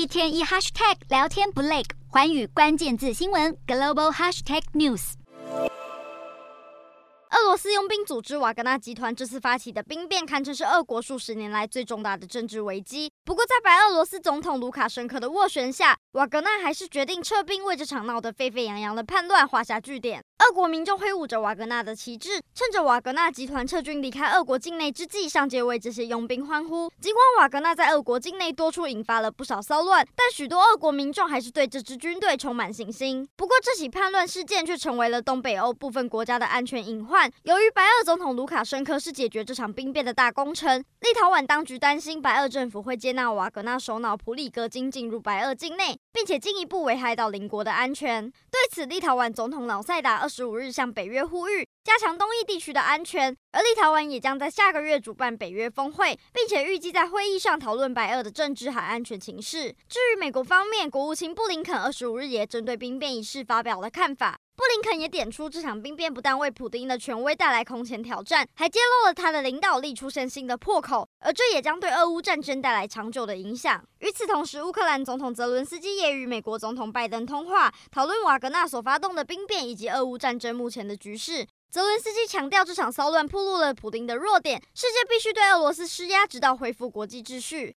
一天一 hashtag 聊天不累，寰宇关键字新闻 global hashtag news。俄罗斯佣兵组织瓦格纳集团这次发起的兵变，堪称是俄国数十年来最重大的政治危机。不过，在白俄罗斯总统卢卡申科的斡旋下，瓦格纳还是决定撤兵，为这场闹得沸沸扬扬的叛乱画下句点。俄国民众挥舞着瓦格纳的旗帜，趁着瓦格纳集团撤军离开俄国境内之际，上街为这些佣兵欢呼。尽管瓦格纳在俄国境内多处引发了不少骚乱，但许多俄国民众还是对这支军队充满信心。不过，这起叛乱事件却成为了东北欧部分国家的安全隐患。由于白俄总统卢卡申科是解决这场兵变的大功臣，立陶宛当局担心白俄政府会接纳瓦格纳首脑普里戈金进入白俄境内，并且进一步危害到邻国的安全。对此，立陶宛总统老塞达二十五日向北约呼吁，加强东翼地区的安全。而立陶宛也将在下个月主办北约峰会，并且预计在会议上讨论白俄的政治和安全情势。至于美国方面，国务卿布林肯二十五日也针对兵变一事发表了看法。布林肯也点出，这场兵变不但为普丁的权威带来空前挑战，还揭露了他的领导力出现新的破口，而这也将对俄乌战争带来长久的影响。与此同时，乌克兰总统泽伦斯基也与美国总统拜登通话，讨论瓦格纳所发动的兵变以及俄乌战争目前的局势。泽伦斯基强调，这场骚乱暴露了普丁的弱点，世界必须对俄罗斯施压，直到恢复国际秩序。